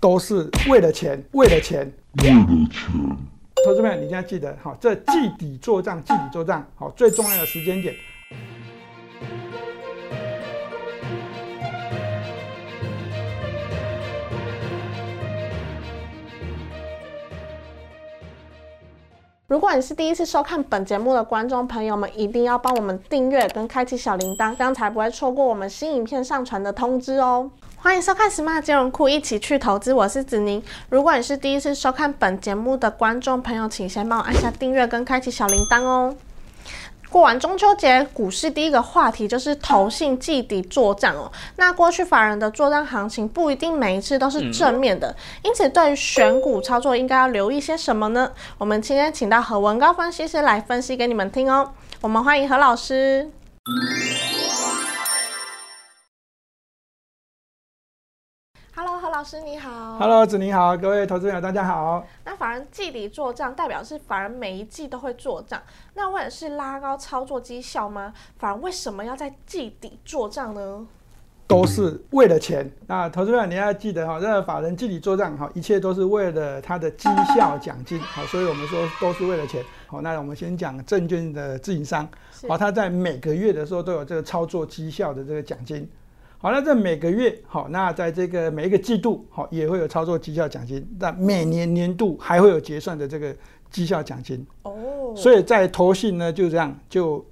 都是为了钱，为了钱。为了钱，投资朋友，你一定要记得，哈，这季底做账，季底做账，好，最重要的时间点。如果你是第一次收看本节目的观众朋友们，一定要帮我们订阅跟开启小铃铛，这样才不会错过我们新影片上传的通知哦。欢迎收看 Smart 金融库，一起去投资，我是子宁。如果你是第一次收看本节目的观众朋友，请先帮我按下订阅跟开启小铃铛哦。过完中秋节，股市第一个话题就是投信季底做账哦。那过去法人的做账行情不一定每一次都是正面的，因此对于选股操作应该要留意些什么呢？我们今天请到何文高分析师来分析给你们听哦。我们欢迎何老师。Hello，何老师你好。Hello，子宁好，各位投资朋友大家好。那法人季底做账，代表是法人每一季都会做账。那为了是拉高操作绩效吗？法人为什么要在季底做账呢？都是为了钱。那投资者你要记得哈，这个法人季底做账哈，一切都是为了他的绩效奖金。好，所以我们说都是为了钱。好，那我们先讲证券的自营商，好，他在每个月的时候都有这个操作绩效的这个奖金。好，那这每个月好，那在这个每一个季度好也会有操作绩效奖金，那每年年度还会有结算的这个绩效奖金。哦，所以在投信呢就这样就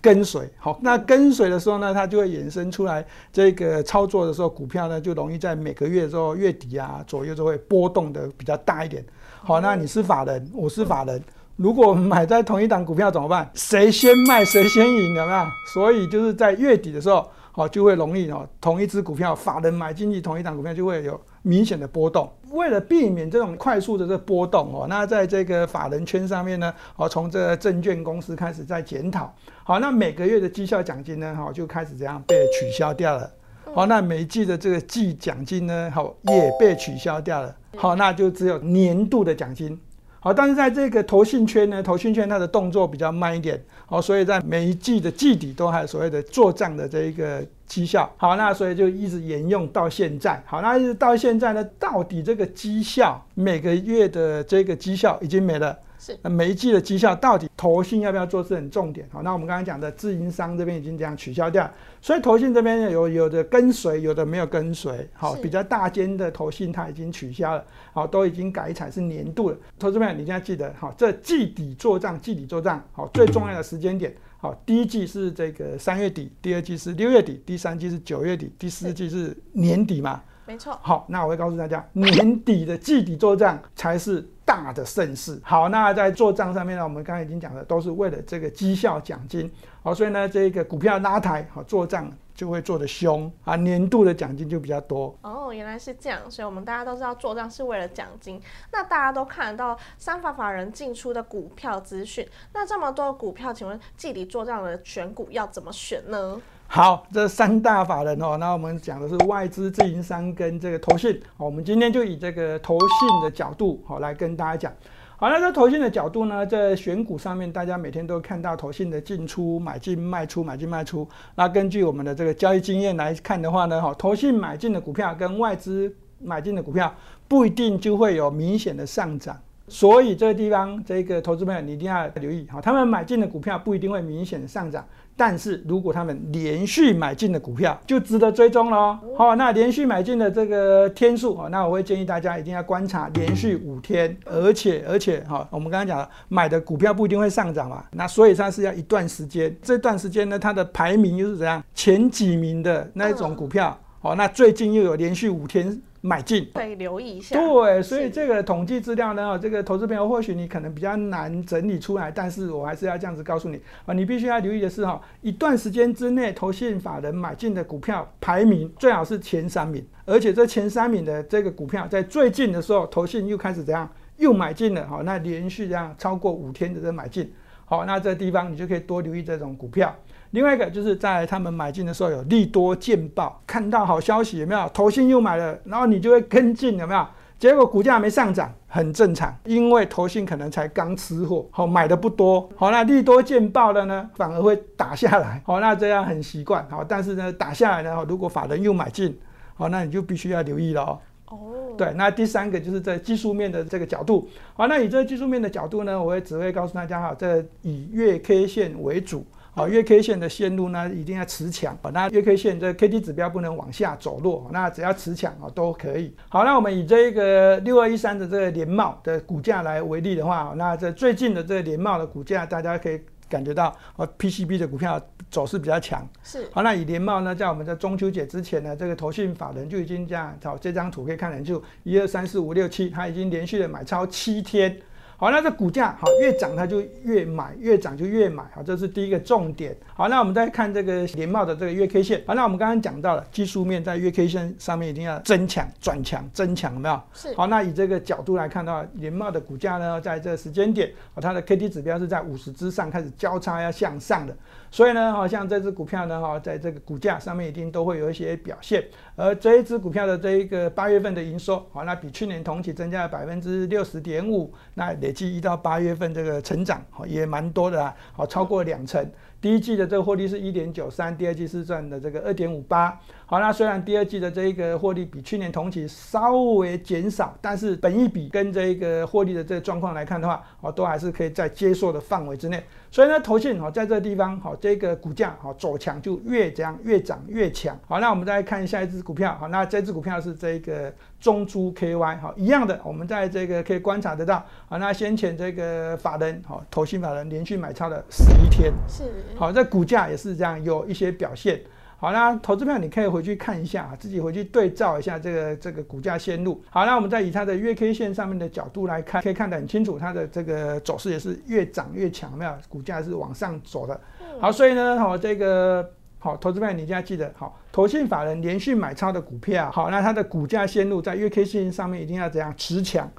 跟随，好，那跟随的时候呢，它就会衍生出来这个操作的时候，股票呢就容易在每个月的时候月底啊左右就会波动的比较大一点。好，那你是法人，我是法人。如果买在同一档股票怎么办？谁先卖谁先赢，有没有？所以就是在月底的时候，好就会容易哦，同一只股票法人买进去同一档股票就会有明显的波动。为了避免这种快速的这波动哦，那在这个法人圈上面呢，哦从这个证券公司开始在检讨，好，那每个月的绩效奖金呢，好就开始这样被取消掉了。好，那每一季的这个季奖金呢，好也被取消掉了。好，那就只有年度的奖金。好，但是在这个投信圈呢，投信圈它的动作比较慢一点，好，所以在每一季的季底都还有所谓的做账的这一个绩效。好，那所以就一直沿用到现在。好，那一直到现在呢，到底这个绩效每个月的这个绩效已经没了。是那每一季的绩效到底投信要不要做是很重点。好，那我们刚刚讲的自营商这边已经这样取消掉，所以投信这边有有的跟随，有的没有跟随。好，比较大间的投信它已经取消了，好，都已经改采是年度了。投资朋友你一定要记得，好，这季底做账，季底做账，好，最重要的时间点。好，第一季是这个三月底，第二季是六月底，第三季是九月底，第四季是年底嘛。没错。好，那我会告诉大家，年底的季底做账才是大的盛事。好，那在做账上面呢，我们刚才已经讲了，都是为了这个绩效奖金。好，所以呢，这个股票拉抬，好做账就会做得凶啊，年度的奖金就比较多。哦，原来是这样，所以我们大家都知道做账是为了奖金。那大家都看得到三法法人进出的股票资讯，那这么多股票，请问季底做账的选股要怎么选呢？好，这三大法人哦，那我们讲的是外资、自营商跟这个投信。我们今天就以这个投信的角度，好来跟大家讲。好，那在投信的角度呢，在选股上面，大家每天都看到投信的进出、买进、卖出、买进、卖出。那根据我们的这个交易经验来看的话呢，哈，投信买进的股票跟外资买进的股票不一定就会有明显的上涨。所以这个地方，这个投资朋友你一定要留意，好，他们买进的股票不一定会明显的上涨，但是如果他们连续买进的股票，就值得追踪了哦。好，那连续买进的这个天数，哦，那我会建议大家一定要观察连续五天，而且而且哈，我们刚刚讲了，买的股票不一定会上涨嘛，那所以它是要一段时间，这段时间呢，它的排名又是怎样？前几名的那一种股票，哦，那最近又有连续五天买进，可以留意一下。对，所以是这个统计资料呢，哦这个投资朋友或许你可能比较难整理出来，但是我还是要这样子告诉你啊，你必须要留意的是哈，一段时间之内，投信法人买进的股票排名最好是前三名，而且这前三名的这个股票在最近的时候，投信又开始怎样，又买进了，好，那连续这样超过五天的这个买进，好，那这个地方你就可以多留意这种股票。另外一个就是在他们买进的时候有利多见报，看到好消息有没有？投信又买了，然后你就会跟进有没有？结果股价没上涨，很正常，因为投信可能才刚吃货，好买的不多，好那利多见报的呢，反而会打下来，好那这样很习惯，好但是呢打下来呢，如果法人又买进，好那你就必须要留意了哦。哦，对，那第三个就是在技术面的这个角度。好，那以这个技术面的角度呢，我也只会告诉大家哈，这以月 K 线为主。好，月 K 线的线路呢，一定要持强。好，那月 K 线这 K D 指标不能往下走弱。那只要持强啊，都可以。好，那我们以这个六二一三的这个联茂的股价来为例的话，那这最近的这个联茂的股价，大家可以感觉到，哦，P C B 的股票走势比较强。是。好，那以联茂呢，在我们在中秋节之前呢，这个投信法人就已经这样，好，这张图可以看得就一二三四五六七，它已经连续的买超七天。好，那这股价好越涨，它就越买，越涨就越买，好，这是第一个重点。好，那我们再看这个联茂的这个月 K 线。好，那我们刚刚讲到了技术面在月 K 线上面一定要增强、转强、增强，有没有？是。好，那以这个角度来看的话，联茂的股价呢，在这个时间点，好，它的 K D 指标是在五十之上开始交叉要向上的，所以呢，好像这只股票呢，哈，在这个股价上面一定都会有一些表现。而这一只股票的这一个八月份的营收，好，那比去年同期增加了百分之六十点五，那累计一到八月份这个成长，也蛮多的啊，好，超过两成。第一季的这个获利是一点九三，第二季是赚的这个二点五八。好，那虽然第二季的这一个获利比去年同期稍微减少，但是本一比跟这一个获利的这个状况来看的话，哦，都还是可以在接受的范围之内。所以呢，投信哦，在这个地方好，这个股价好走强就越涨越涨越强。好，那我们再看下一只股票，好，那这只股票是这个中珠 KY，好，一样的，我们在这个可以观察得到，好，那先前这个法人好，投信法人连续买超了十一天，是，好，这股价也是这样有一些表现。好，那投资票你可以回去看一下啊，自己回去对照一下这个这个股价线路。好，那我们再以它的月 K 线上面的角度来看，可以看得很清楚，它的这个走势也是越涨越强，没有？股价是往上走的。好，所以呢，好这个好投资票你一定要记得，好，投信法人连续买超的股票，好，那它的股价线路在月 K 线上面一定要怎样持强？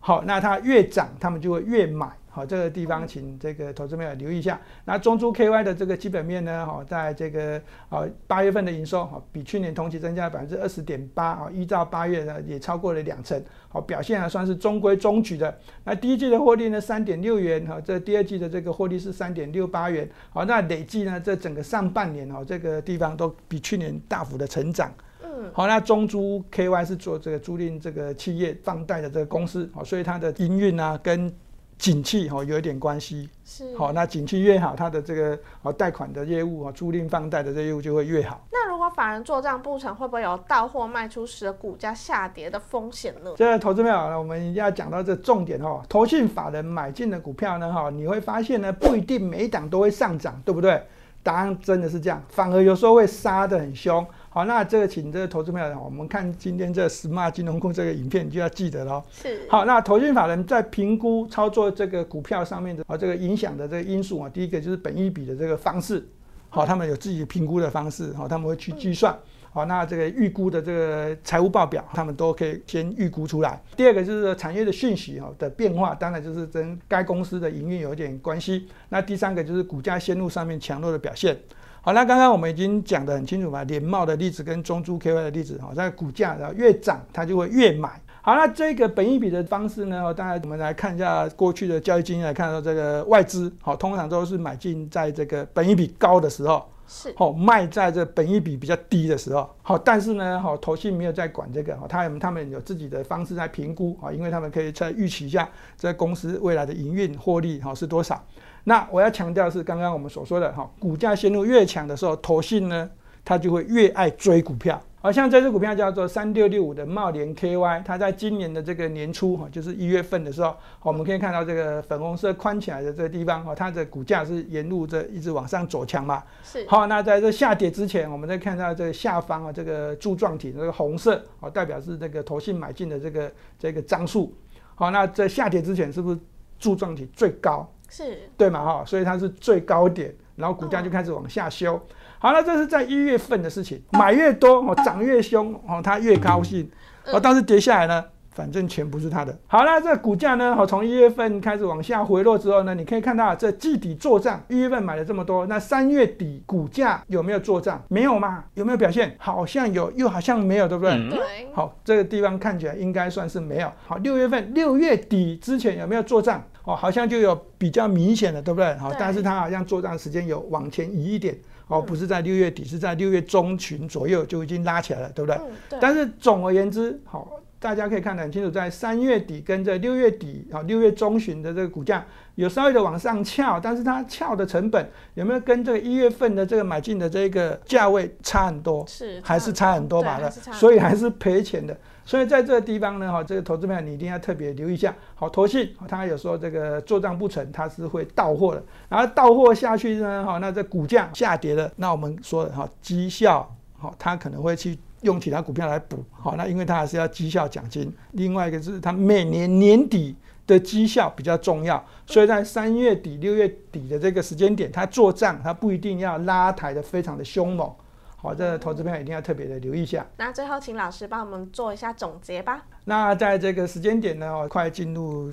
好，那它越涨，他们就会越买。好，这个地方请这个投资朋友留意一下。那中珠 KY 的这个基本面呢？好，在这个啊八月份的营收，好比去年同期增加了百分之二十点八，啊，依照八月呢也超过了两成，好表现还算是中规中矩的。那第一季的获利呢三点六元，哈，这第二季的这个获利是三点六八元，好，那累计呢这整个上半年哦，这个地方都比去年大幅的成长。嗯，好，那中珠 KY 是做这个租赁这个企业放贷的这个公司，好，所以它的营运啊跟景气哈有一点关系，是好，那景气越好，它的这个哦贷款的业务啊，租赁放贷的这业务就会越好。那如果法人做账不成，会不会有到货卖出时的股价下跌的风险呢？这个投资票呢，我们要讲到这重点哈，投信法人买进的股票呢哈，你会发现呢，不一定每一档都会上涨，对不对？答案真的是这样，反而有时候会杀得很凶。好，那这个请这个投资朋友，我们看今天这 Smart 金融库这个影片，你就要记得喽。是。好，那投信法人在评估操作这个股票上面的啊，这个影响的这个因素啊，第一个就是本益比的这个方式。好，他们有自己评估的方式，好，他们会去计算。好，那这个预估的这个财务报表，他们都可以先预估出来。第二个就是产业的讯息哈的变化，当然就是跟该公司的营运有一点关系。那第三个就是股价线路上面强弱的表现。好，那刚刚我们已经讲得很清楚嘛，联茂的例子跟中珠 KY 的例子，哈，在股价然后越涨，它就会越买。好，那这个本益比的方式呢，当然我们来看一下过去的交易经验，来看到这个外资，好，通常都是买进在这个本益比高的时候，是，好，卖在这本益比比较低的时候，好，但是呢，好，投信没有在管这个，好，他们他们有自己的方式在评估，啊，因为他们可以在预期一下这公司未来的营运获利，好是多少。那我要强调是刚刚我们所说的哈，股价线路越强的时候，投信呢，它就会越爱追股票。好像这只股票叫做三六六五的茂联 KY，它在今年的这个年初哈，就是一月份的时候，我们可以看到这个粉红色宽起来的这个地方哈，它的股价是沿路这一直往上走强嘛。是。好，那在这下跌之前，我们再看到这个下方啊，这个柱状体这个红色，哦，代表是这个投信买进的这个这个张数。好，那在下跌之前是不是柱状体最高？是。对嘛哈，所以它是最高点，然后股价就开始往下修。好了，这是在一月份的事情，买越多哦，涨越凶哦，它越高兴。哦，但是跌下来呢，反正钱不是他的。好了，这股价呢，好从一月份开始往下回落之后呢，你可以看到这季底做账，一月份买了这么多，那三月底股价有没有做账？没有嘛？有没有表现？好像有，又好像没有，对不对？对。好，这个地方看起来应该算是没有。好，六月份六月底之前有没有做账？哦，好像就有比较明显的，对不对？好，但是它好像做账时间有往前移一点，哦，不是在六月底，是在六月中旬左右就已经拉起来了，对不对？嗯，对。但是总而言之，好，大家可以看得很清楚，在三月底跟这六月底啊六月中旬的这个股价有稍微的往上翘，但是它翘的成本有没有跟这个一月份的这个买进的这个价位差很多？是还是差很多吧的，所以还是赔钱的。所以在这个地方呢，哈，这个投资朋友你一定要特别留意一下。好，投信它有时候这个做账不成，它是会到货的。然后到货下去呢，哈，那这股价下跌了，那我们说的哈，绩效，好，它可能会去用其他股票来补。好，那因为它还是要绩效奖金。另外一个是它每年年底的绩效比较重要，所以在三月底、六月底的这个时间点，它做账，它不一定要拉抬的非常的凶猛。好，这个投资朋友一定要特别的留意一下。那最后请老师帮我们做一下总结吧。那在这个时间点呢，哦，快进入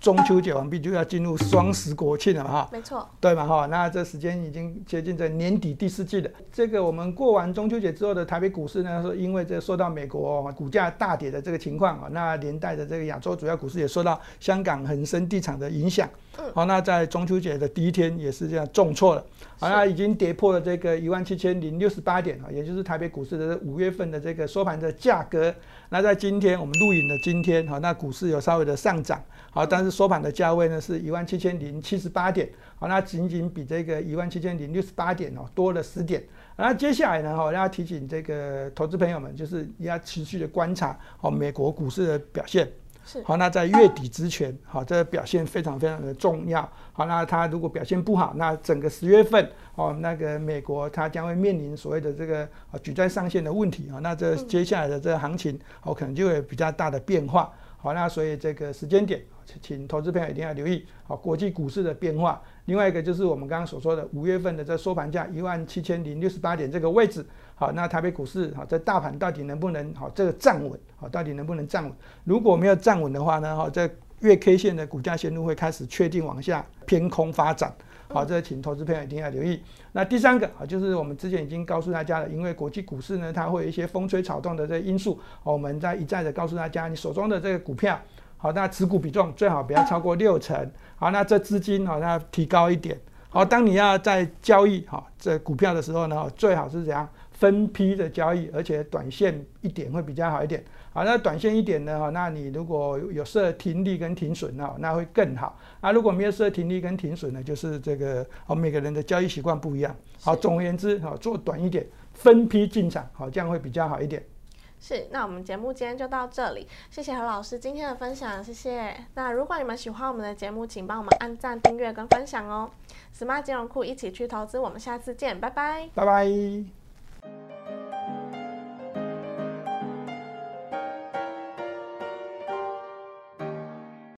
中秋节完毕，就要进入双十国庆了嘛，哈。没错，对嘛哈？那这时间已经接近在年底第四季了。这个我们过完中秋节之后的台北股市呢，是因为这受到美国股价大跌的这个情况啊，那连带的这个亚洲主要股市也受到香港恒生地产的影响。好，那在中秋节的第一天也是这样重挫了。好，那已经跌破了这个一万七千零六十八点啊，也就是台北股市的五月份的这个收盘的价格。那在今天我们录影的今天，好，那股市有稍微的上涨，好，但是收盘的价位呢是一万七千零七十八点，好，那仅仅比这个一万七千零六十八点哦多了十点。那接下来呢，哈，要提醒这个投资朋友们，就是要持续的观察哦美国股市的表现。是好，那在月底之前，好，这个表现非常非常的重要。好，那它如果表现不好，那整个十月份，哦，那个美国它将会面临所谓的这个啊举债上限的问题啊，那这接下来的这个行情，哦，可能就会有比较大的变化。好，那所以这个时间点，请投资朋友一定要留意好国际股市的变化。另外一个就是我们刚刚所说的五月份的这收盘价一万七千零六十八点这个位置，好，那台北股市好，在大盘到底能不能好这个站稳？好，到底能不能站稳？如果没有站稳的话呢，好，这月 K 线的股价线路会开始确定往下偏空发展。好，这请投资朋友一定要留意。那第三个啊，就是我们之前已经告诉大家了，因为国际股市呢，它会有一些风吹草动的这个因素，我们在一再的告诉大家，你手中的这个股票，好，那持股比重最好不要超过六成。好，那这资金好，那提高一点。好，当你要在交易哈这股票的时候呢，最好是怎样分批的交易，而且短线一点会比较好一点。好，那短线一点呢？哈，那你如果有设停利跟停损呢，那会更好。啊，如果没有设停利跟停损呢，就是这个哦，每个人的交易习惯不一样。好，总而言之，好做短一点，分批进场，好，这样会比较好一点。是，那我们节目今天就到这里，谢谢何老师今天的分享，谢谢。那如果你们喜欢我们的节目，请帮我们按赞、订阅跟分享哦。Smart 金融库一起去投资，我们下次见，拜拜。拜拜。